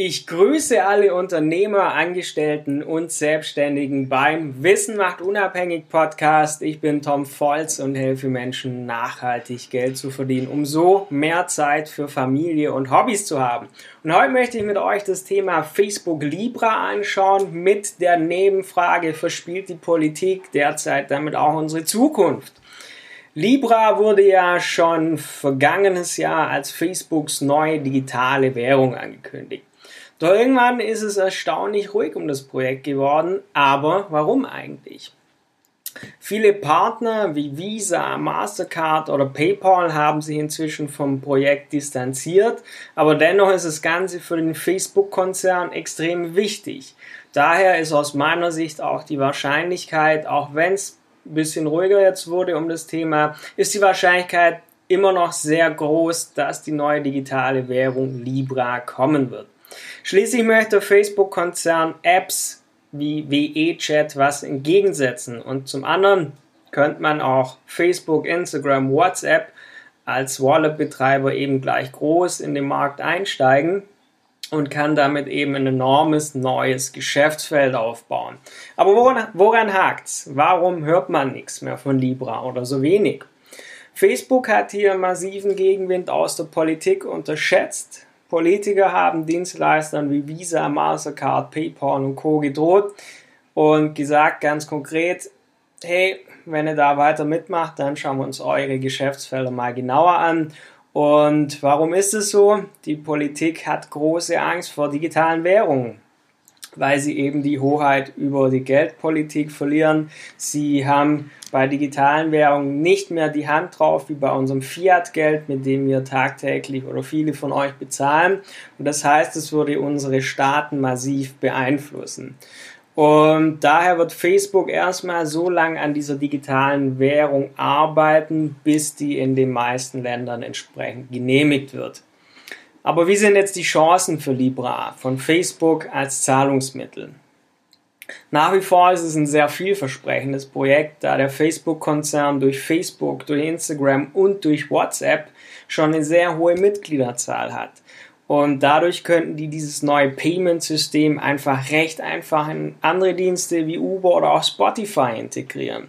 Ich grüße alle Unternehmer, Angestellten und Selbstständigen beim Wissen macht unabhängig Podcast. Ich bin Tom Volz und helfe Menschen nachhaltig Geld zu verdienen, um so mehr Zeit für Familie und Hobbys zu haben. Und heute möchte ich mit euch das Thema Facebook Libra anschauen mit der Nebenfrage, verspielt die Politik derzeit damit auch unsere Zukunft? Libra wurde ja schon vergangenes Jahr als Facebooks neue digitale Währung angekündigt. Doch irgendwann ist es erstaunlich ruhig um das Projekt geworden. Aber warum eigentlich? Viele Partner wie Visa, Mastercard oder PayPal haben sich inzwischen vom Projekt distanziert, aber dennoch ist das Ganze für den Facebook-Konzern extrem wichtig. Daher ist aus meiner Sicht auch die Wahrscheinlichkeit, auch wenn es ein bisschen ruhiger jetzt wurde um das Thema, ist die Wahrscheinlichkeit immer noch sehr groß, dass die neue digitale Währung Libra kommen wird. Schließlich möchte Facebook-Konzern Apps wie WeChat was entgegensetzen und zum anderen könnte man auch Facebook, Instagram, WhatsApp als Wallet-Betreiber eben gleich groß in den Markt einsteigen und kann damit eben ein enormes neues Geschäftsfeld aufbauen. Aber woran, woran hakt's? Warum hört man nichts mehr von Libra oder so wenig? Facebook hat hier massiven Gegenwind aus der Politik unterschätzt. Politiker haben Dienstleistern wie Visa, Mastercard, PayPal und Co. gedroht und gesagt ganz konkret, hey, wenn ihr da weiter mitmacht, dann schauen wir uns eure Geschäftsfelder mal genauer an. Und warum ist es so? Die Politik hat große Angst vor digitalen Währungen weil sie eben die Hoheit über die Geldpolitik verlieren. Sie haben bei digitalen Währungen nicht mehr die Hand drauf wie bei unserem Fiat-Geld, mit dem wir tagtäglich oder viele von euch bezahlen. Und das heißt, es würde unsere Staaten massiv beeinflussen. Und daher wird Facebook erstmal so lange an dieser digitalen Währung arbeiten, bis die in den meisten Ländern entsprechend genehmigt wird. Aber wie sind jetzt die Chancen für Libra von Facebook als Zahlungsmittel? Nach wie vor ist es ein sehr vielversprechendes Projekt, da der Facebook-Konzern durch Facebook, durch Instagram und durch WhatsApp schon eine sehr hohe Mitgliederzahl hat. Und dadurch könnten die dieses neue Payment-System einfach recht einfach in andere Dienste wie Uber oder auch Spotify integrieren.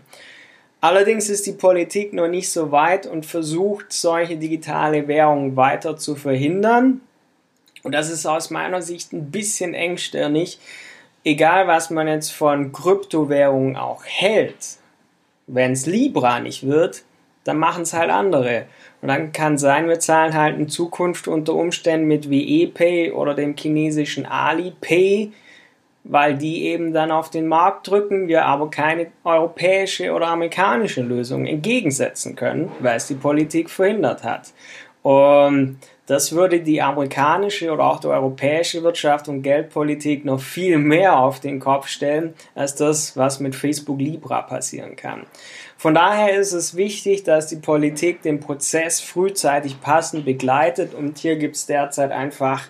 Allerdings ist die Politik noch nicht so weit und versucht, solche digitale Währungen weiter zu verhindern. Und das ist aus meiner Sicht ein bisschen engstirnig. Egal, was man jetzt von Kryptowährungen auch hält, wenn es Libra nicht wird, dann machen es halt andere. Und dann kann sein, wir zahlen halt in Zukunft unter Umständen mit WePay oder dem chinesischen Alipay weil die eben dann auf den Markt drücken, wir aber keine europäische oder amerikanische Lösung entgegensetzen können, weil es die Politik verhindert hat. Und das würde die amerikanische oder auch die europäische Wirtschaft und Geldpolitik noch viel mehr auf den Kopf stellen, als das, was mit Facebook Libra passieren kann. Von daher ist es wichtig, dass die Politik den Prozess frühzeitig passend begleitet und hier gibt es derzeit einfach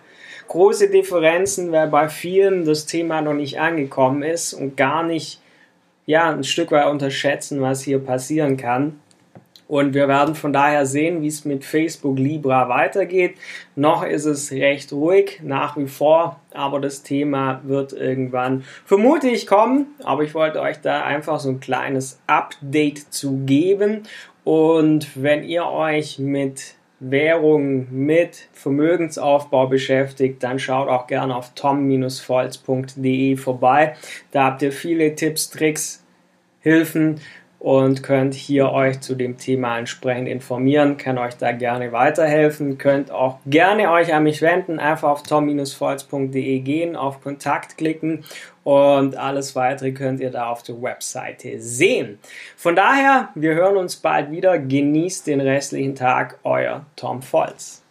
große Differenzen, weil bei vielen das Thema noch nicht angekommen ist und gar nicht ja, ein Stück weit unterschätzen, was hier passieren kann. Und wir werden von daher sehen, wie es mit Facebook Libra weitergeht. Noch ist es recht ruhig nach wie vor, aber das Thema wird irgendwann vermutlich kommen. Aber ich wollte euch da einfach so ein kleines Update zu geben. Und wenn ihr euch mit Währung mit Vermögensaufbau beschäftigt, dann schaut auch gerne auf tom-volz.de vorbei. Da habt ihr viele Tipps, Tricks, Hilfen und könnt hier euch zu dem Thema entsprechend informieren, kann euch da gerne weiterhelfen, könnt auch gerne euch an mich wenden, einfach auf tom-volz.de gehen, auf Kontakt klicken und alles weitere könnt ihr da auf der Webseite sehen. Von daher, wir hören uns bald wieder, genießt den restlichen Tag, euer Tom Volz.